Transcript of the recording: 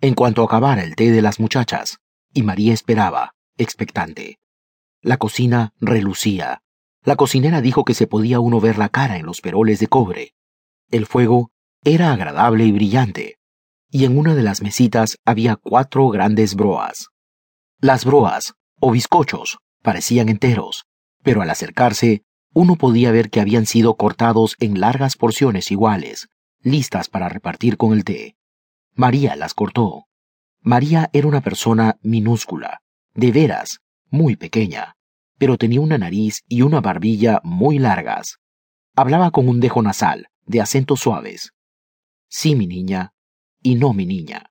en cuanto acabara el té de las muchachas, y María esperaba, expectante. La cocina relucía. La cocinera dijo que se podía uno ver la cara en los peroles de cobre. El fuego era agradable y brillante, y en una de las mesitas había cuatro grandes broas. Las broas, o bizcochos, parecían enteros, pero al acercarse, uno podía ver que habían sido cortados en largas porciones iguales, listas para repartir con el té. María las cortó. María era una persona minúscula, de veras, muy pequeña, pero tenía una nariz y una barbilla muy largas. Hablaba con un dejo nasal, de acentos suaves. Sí, mi niña, y no mi niña.